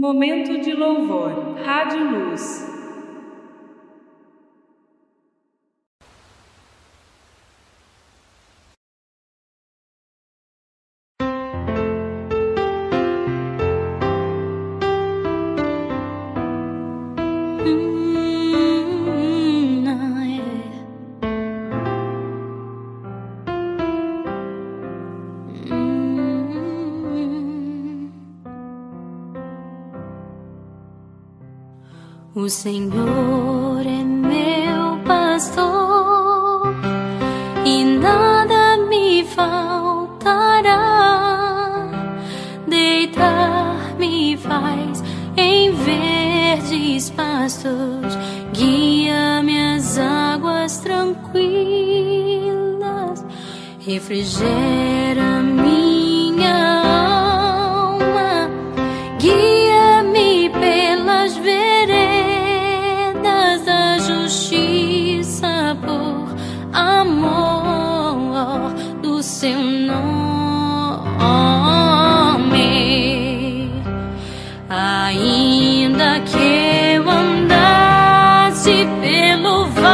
Momento de louvor. Rádio Luz. O Senhor é meu pastor e nada me faltará. Deitar-me faz em verdes pastos, guia-me águas tranquilas, refrigera vale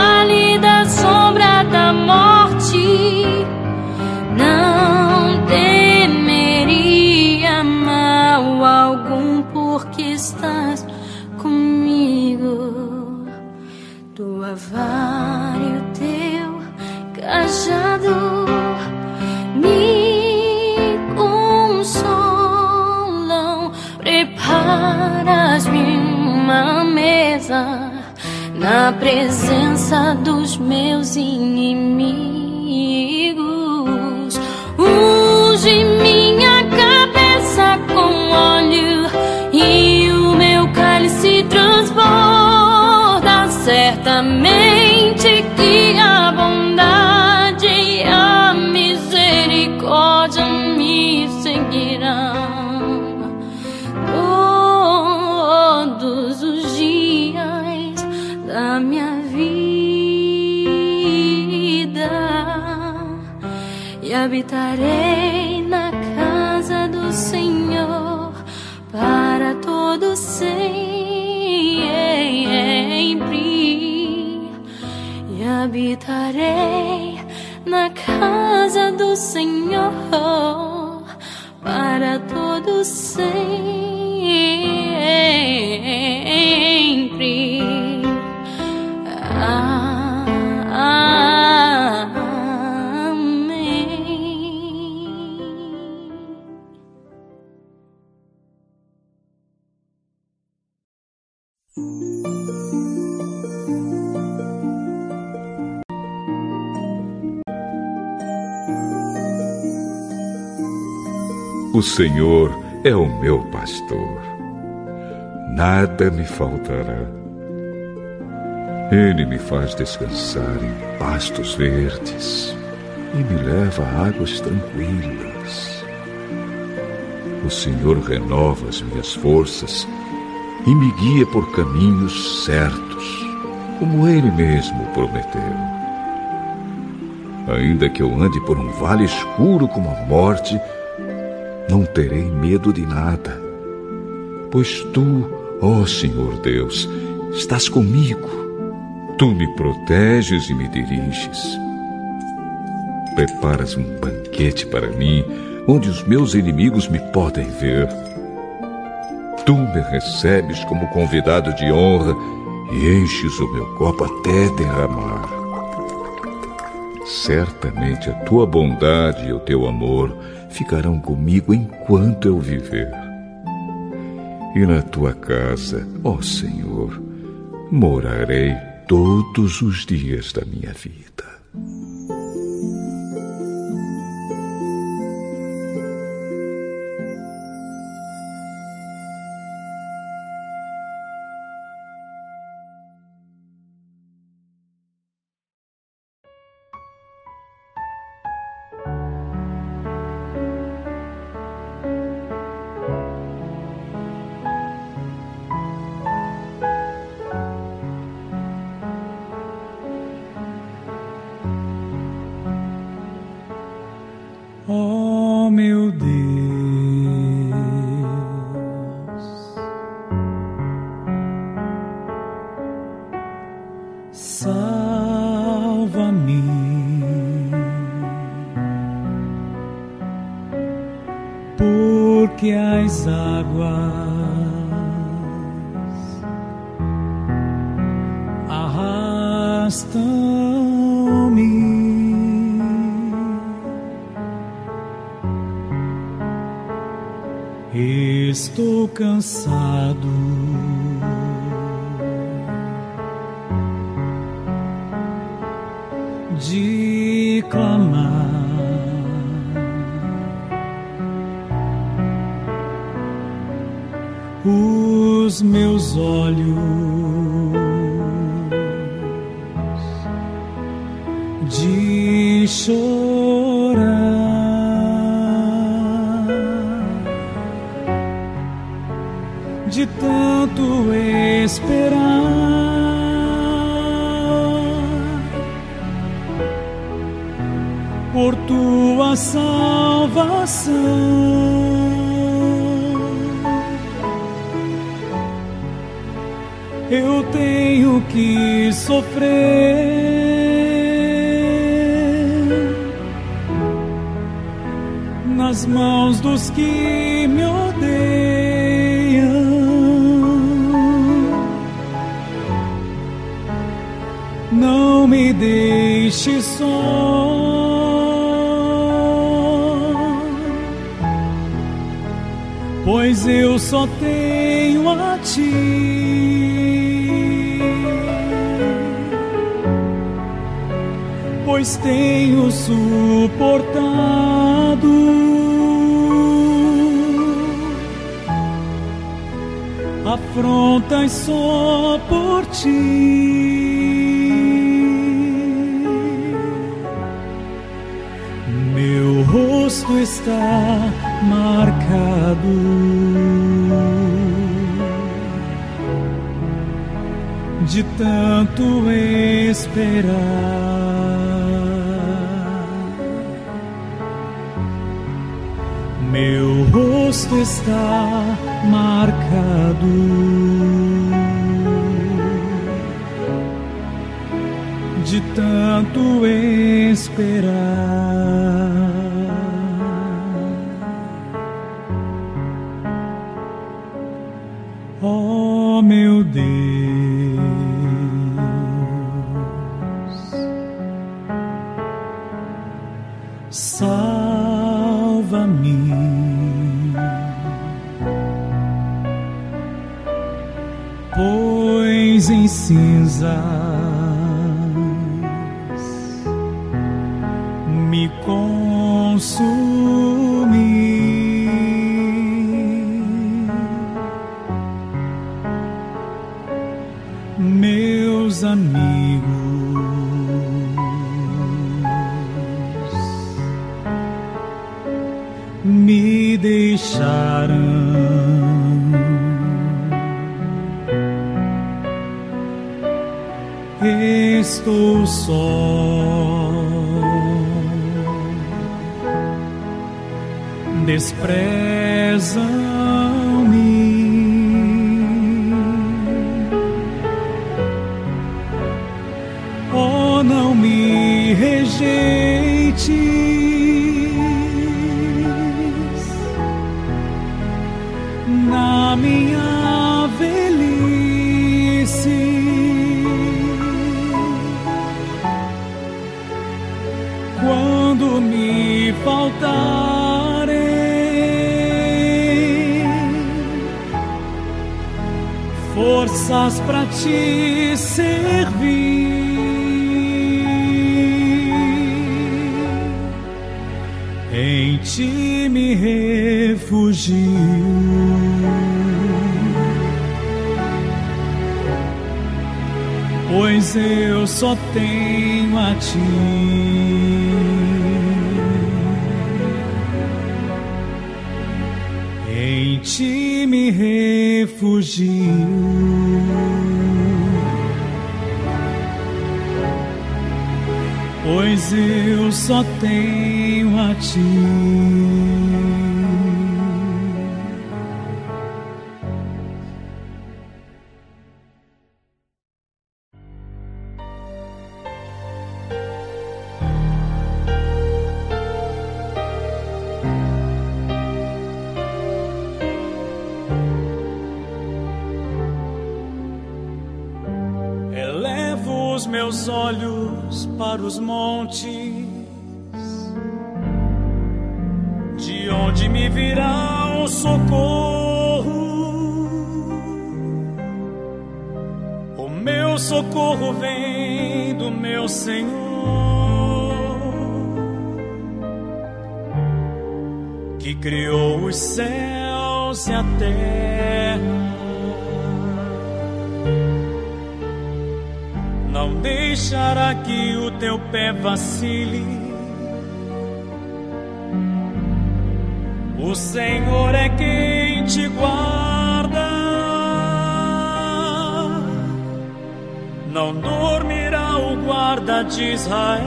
na presença dos meus inimigos. Habitarei na casa do Senhor para todo sempre e habitarei na casa do Senhor para todo sempre. O Senhor é o meu pastor. Nada me faltará. Ele me faz descansar em pastos verdes e me leva a águas tranquilas. O Senhor renova as minhas forças e me guia por caminhos certos, como Ele mesmo prometeu. Ainda que eu ande por um vale escuro como a morte, não terei medo de nada, pois tu, ó Senhor Deus, estás comigo. Tu me proteges e me diriges. Preparas um banquete para mim, onde os meus inimigos me podem ver. Tu me recebes como convidado de honra e enches o meu copo até derramar. Certamente a tua bondade e o teu amor ficarão comigo enquanto eu viver. E na tua casa, ó Senhor, morarei todos os dias da minha vida. Arrastam-me. Estou cansado. De clamar. os meus olhos eu tenho que sofrer nas mãos dos que me odeiam. Não me deixe só. Pois eu só tenho a ti. pois tenho suportado afrontas só por ti. Meu rosto está marcado. De tanto esperar. meu rosto está marcado. De tanto esperar, salva-me. em cinzas me consumir. Forças para te servir. Em ti me refugio. Pois eu só tenho a ti. Me refugio. Pois eu só tenho a ti. Meu Senhor, que criou os céus e a terra. não deixará que o teu pé vacile. O Senhor é quem te guarda, não dormirá o guarda de Israel,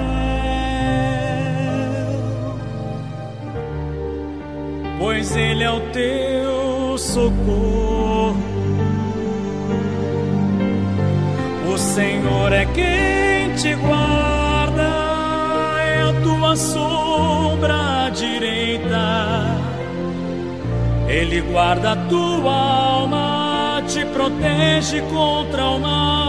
pois Ele é o teu socorro. Senhor é quem te guarda, é a tua sombra à direita. Ele guarda a tua alma, te protege contra o mal.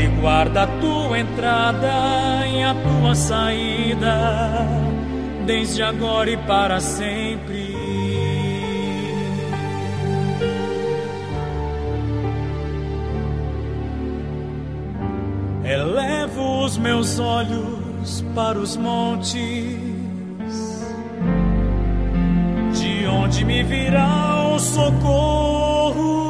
Ele guarda a tua entrada e a tua saída, desde agora e para sempre. Elevo os meus olhos para os montes, de onde me virá o socorro.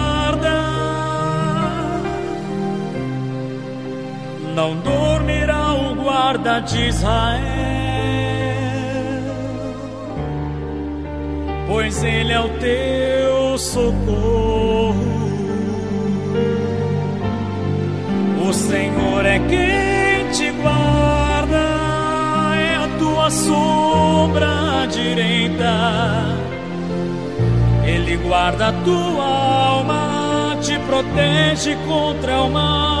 não dormirá o guarda de Israel, pois Ele é o teu socorro. O Senhor é quem te guarda, é a tua sombra direita. Ele guarda a tua alma, te protege contra o mal.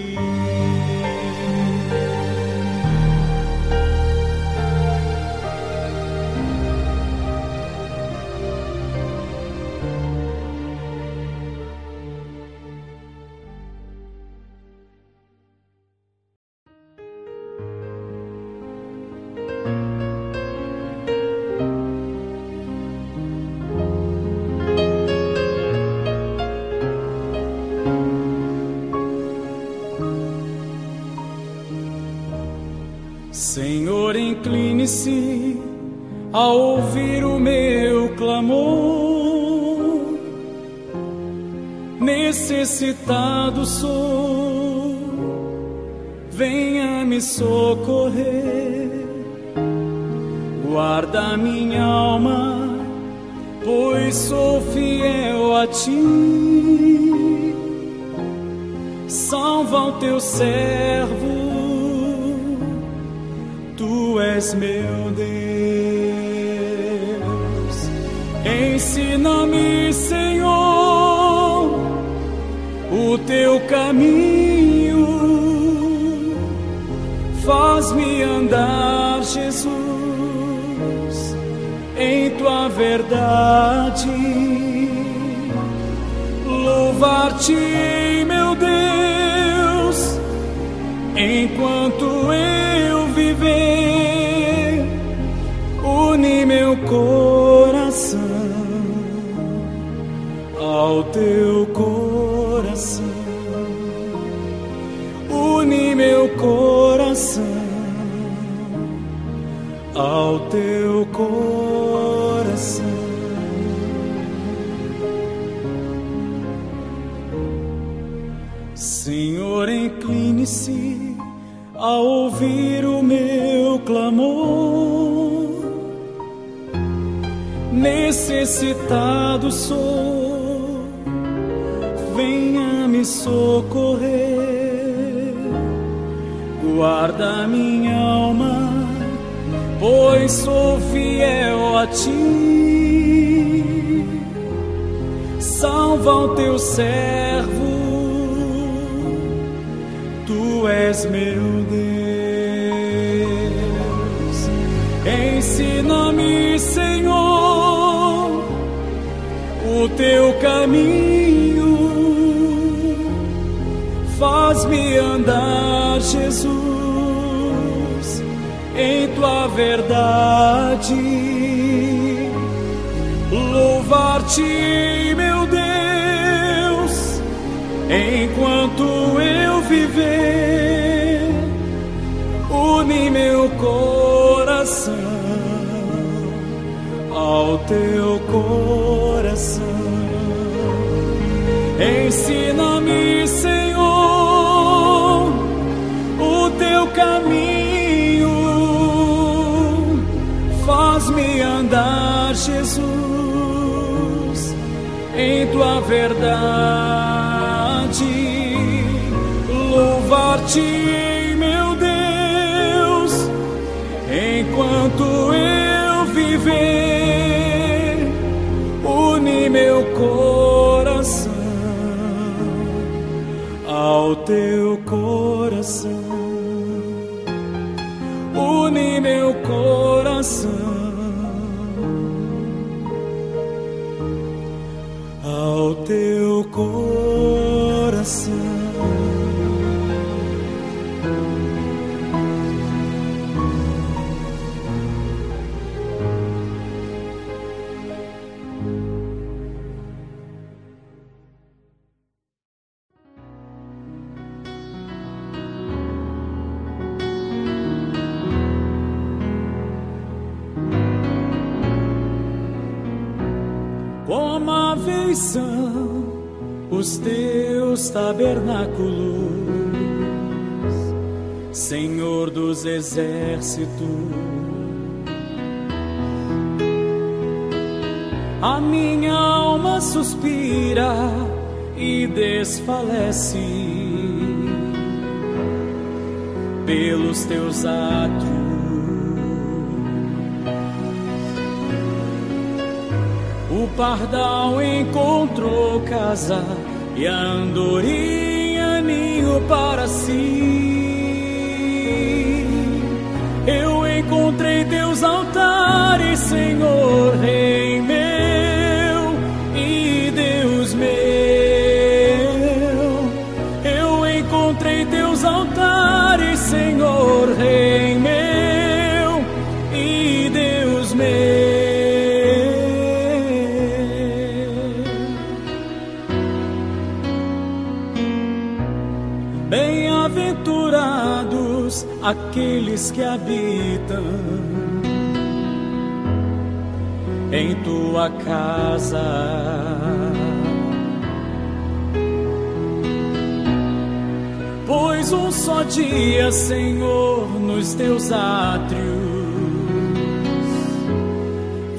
A ouvir o meu clamor. Necessitado sou, venha me socorrer. Guarda minha alma, pois sou fiel a ti. Salva o teu servo és meu Deus, Ensina-me, Senhor, o teu caminho. Faz-me andar, Jesus, em tua verdade. Louvar-te, meu Deus, enquanto eu ao teu coração. Senhor, incline-se a ouvir o meu clamor. Necessitado sou, venha me socorrer. Guarda minha alma, pois sou fiel a ti. Salva o teu servo Tu és meu Deus. Ensina-me, Senhor, o teu caminho. Faz-me andar, Jesus, tua verdade. Louvar-te, meu Deus, enquanto eu viver, une meu coração ao teu coração. Ensina-me, Jesus, em tua verdade. Louvar-te, meu Deus, enquanto eu viver. Une meu coração ao teu coração. Como a vez são os teus tabernáculos, Senhor dos exércitos. A minha alma suspira e desfalece pelos teus atos. O pardal encontrou casa e a andorinha ninho para si. Eu encontrei teus altares, Senhor, Rei aqueles que habitam em tua casa. Pois um só dia, Senhor, nos teus átrios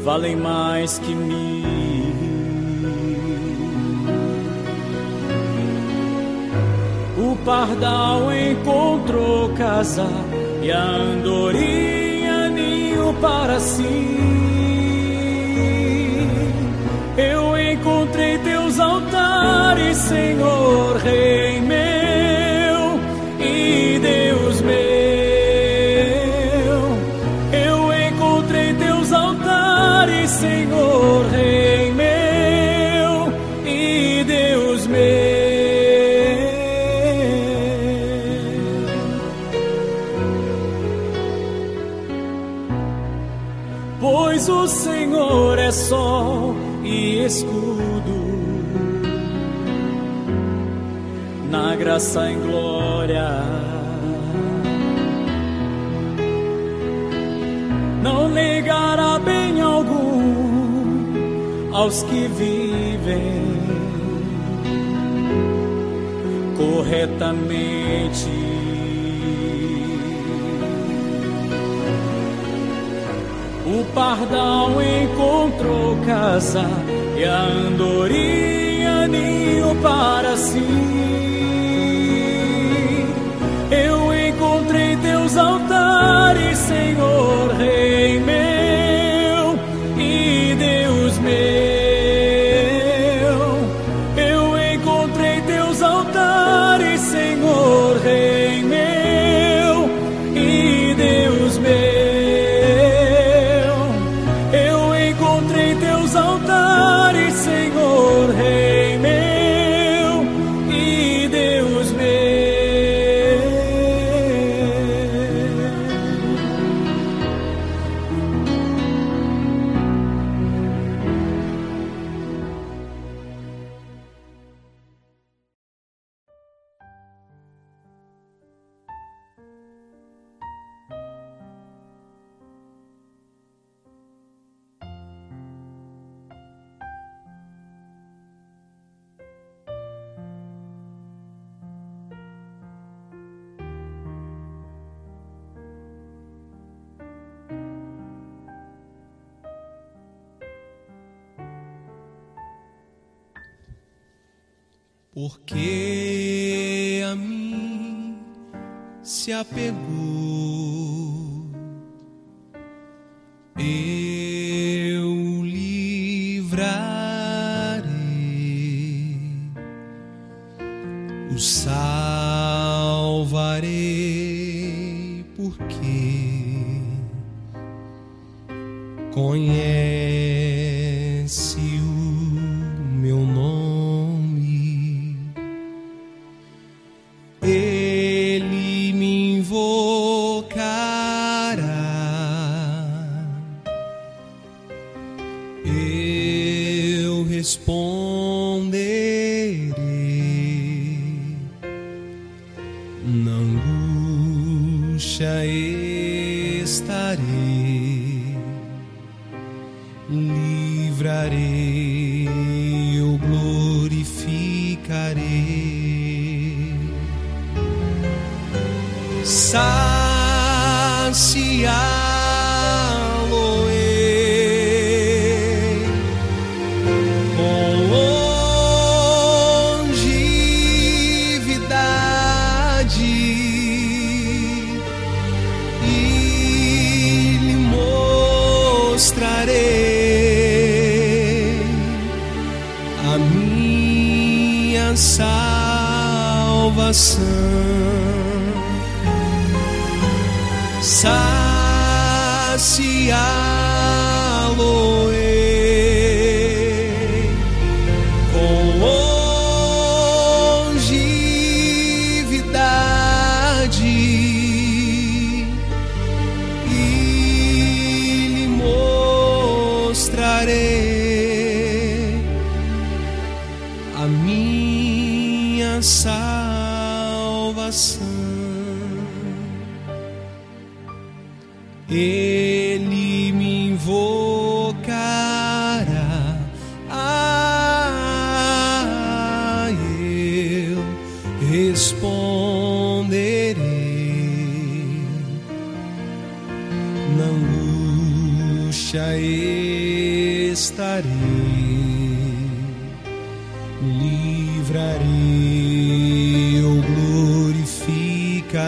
valem mais que mil. pardal encontrou casa e a andorinha ninho para si. Eu encontrei teus altares, Senhor, Rei meu. sol e escudo. Na graça e glória. Não negará bem algum aos que vivem corretamente. O pardal encontra encontrou casa e a andorinha ninho para si. Eu encontrei teus altares, Senhor Rei. Porque a mim se apegou.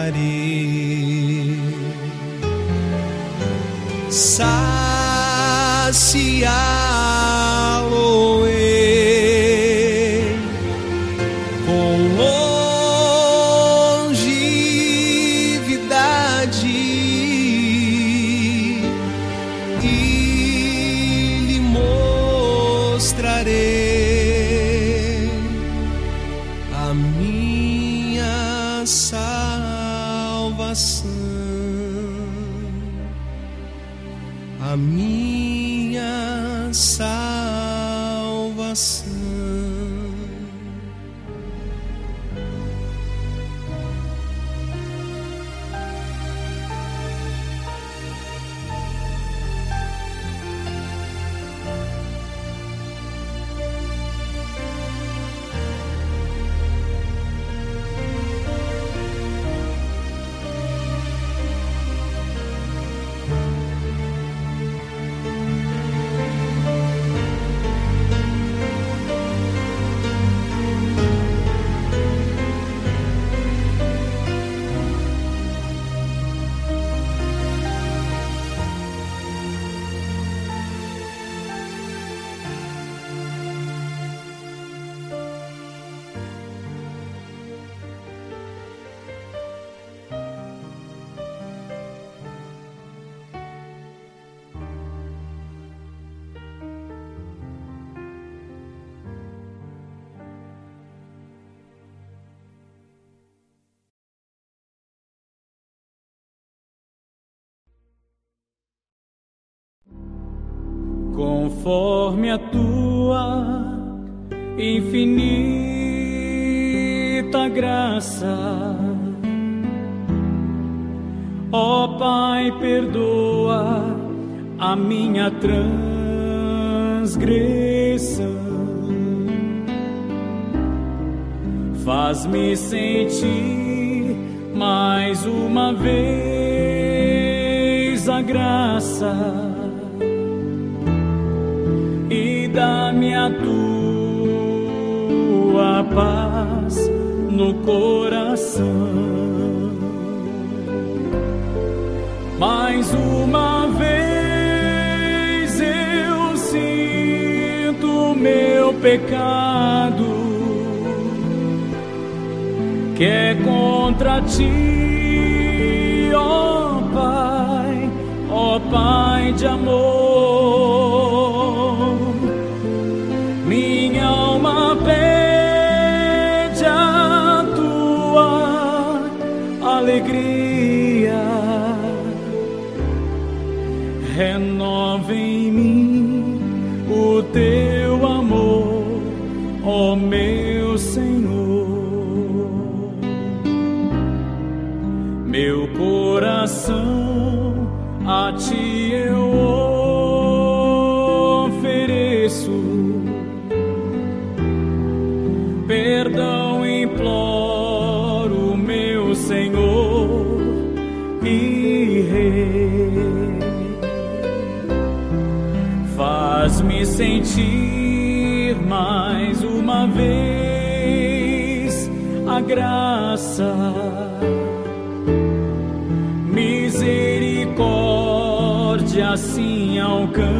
darei. Saciar conforme a tua infinita graça. Ó oh, Pai, perdoa a minha transgressão. Faz-me sentir mais uma vez a graça dá-me a tua paz no coração. Mais uma vez eu sinto meu pecado, que é contra ti, ó Pai, ó Pai de amor. Graça, misericórdia assim alcançarei.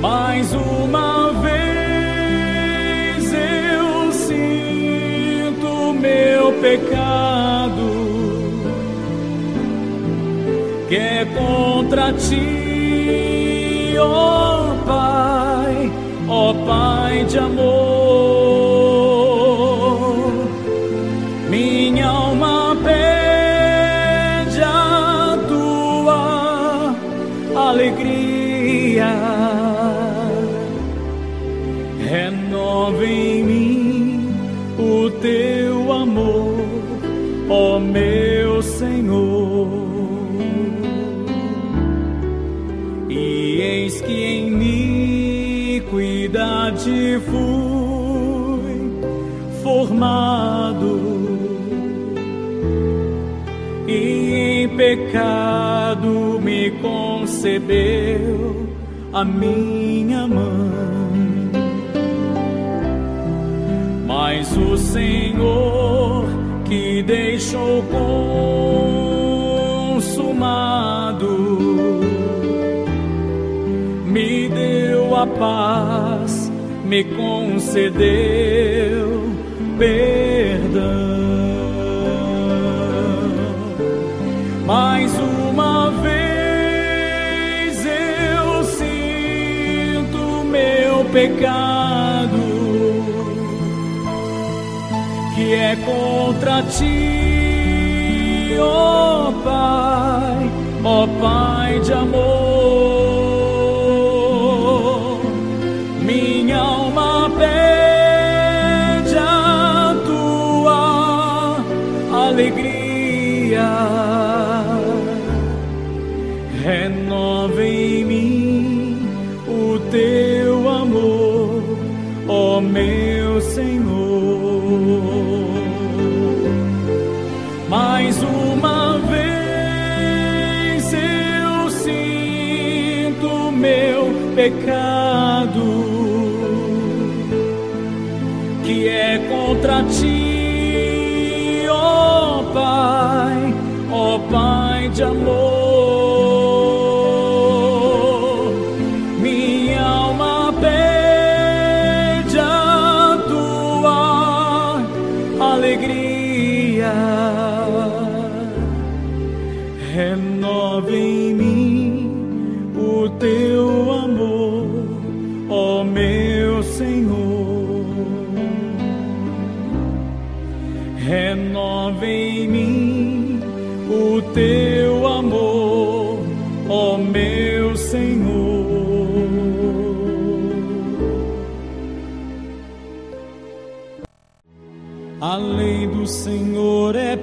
Mais uma vez eu sinto meu pecado que é contra ti, oh Pai de amor. Iniquidade fui formado e em pecado me concebeu a minha mãe. Mas o Senhor que deixou consumado me deu a paz, me concedeu perdão. Mais uma vez eu sinto meu pecado, que é contra ti, ó oh Pai ó Pai de amor. Pecado, que é contra ti,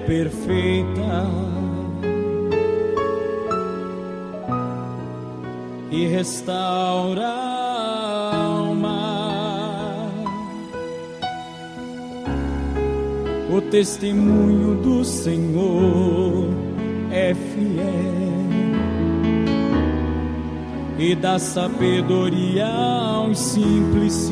perfeita e restaura a alma. O testemunho do Senhor é fiel e dá sabedoria aos simples.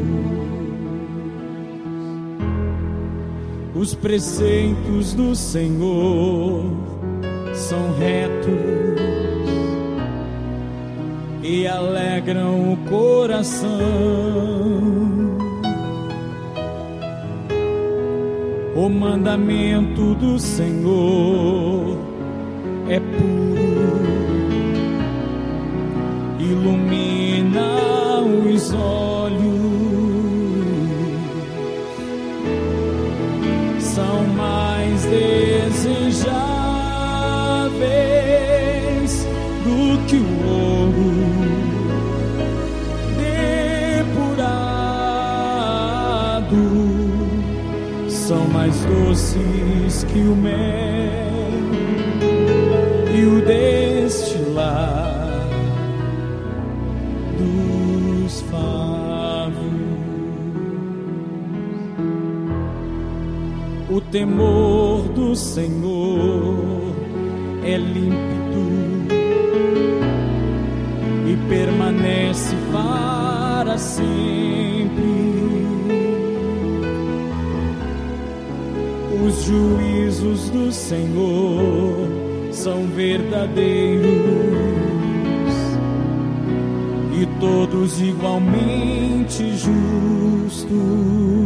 Os preceitos do Senhor são retos e alegram o coração. O mandamento do Senhor é puro, ilumina os olhos. Doces que o mel e o destilar dos favos. O temor do Senhor é límpido e permanece para sempre. Do Senhor são verdadeiros e todos igualmente justos.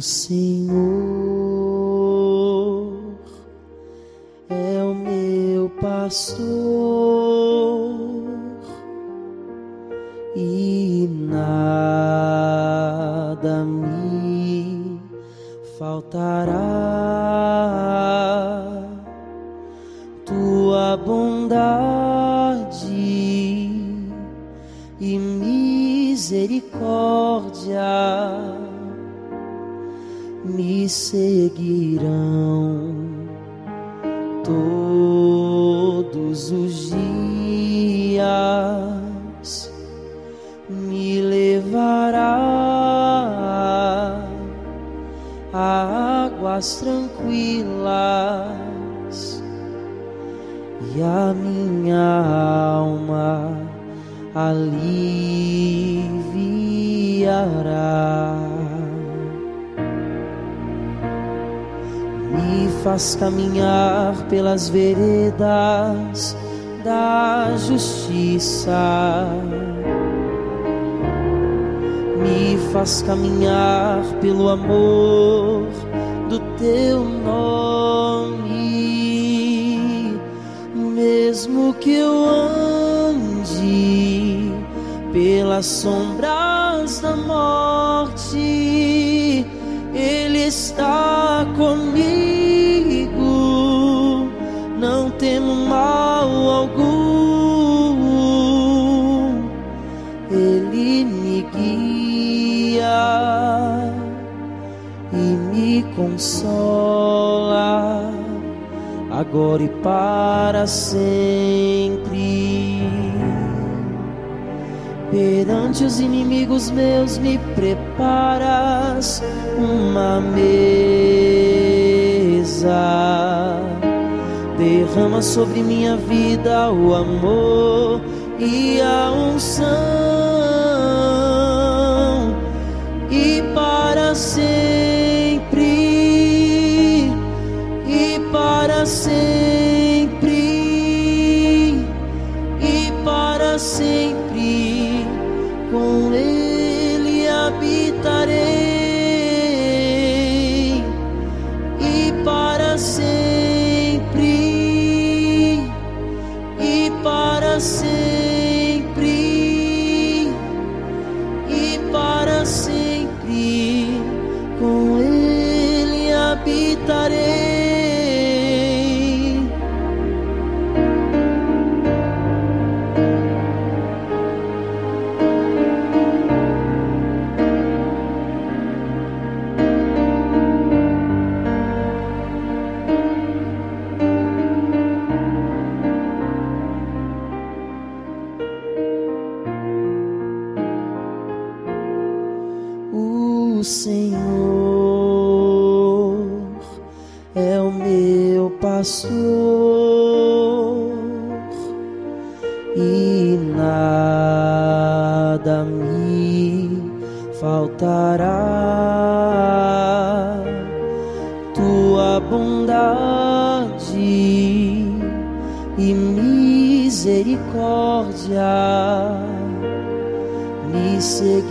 O Senhor é o meu pastor faz caminhar pelas veredas da justiça. Me faz caminhar pelo amor do teu nome, mesmo que eu ande pelas sombras da morte, Ele está comigo temo mal algum, Ele me guia e me consola, agora e para sempre. Perante os inimigos meus, me preparas uma mesa derrama sobre minha vida o amor e a unção, e para sempre,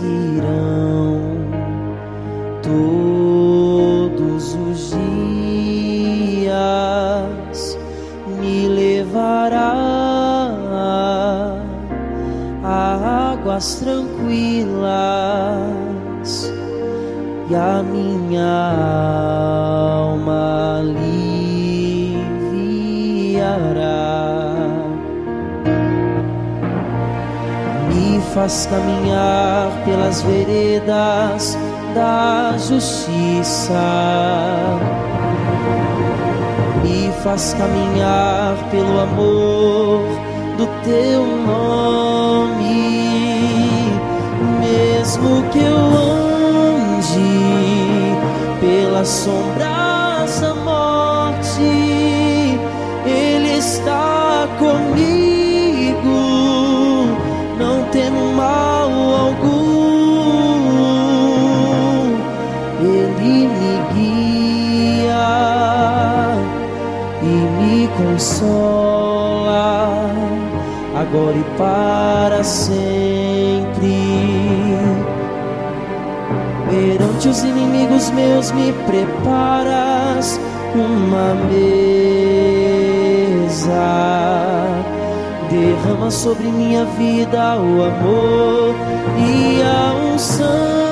seguirão todos os dias, me levará a águas tranquilas e a minha alma. Faz caminhar pelas veredas da justiça. Me faz caminhar pelo amor do teu nome, mesmo que eu ande pelas sombras da morte, Ele está comigo consola, agora e para sempre. Perante os inimigos meus me preparas uma mesa. Derrama sobre minha vida o amor e a unção.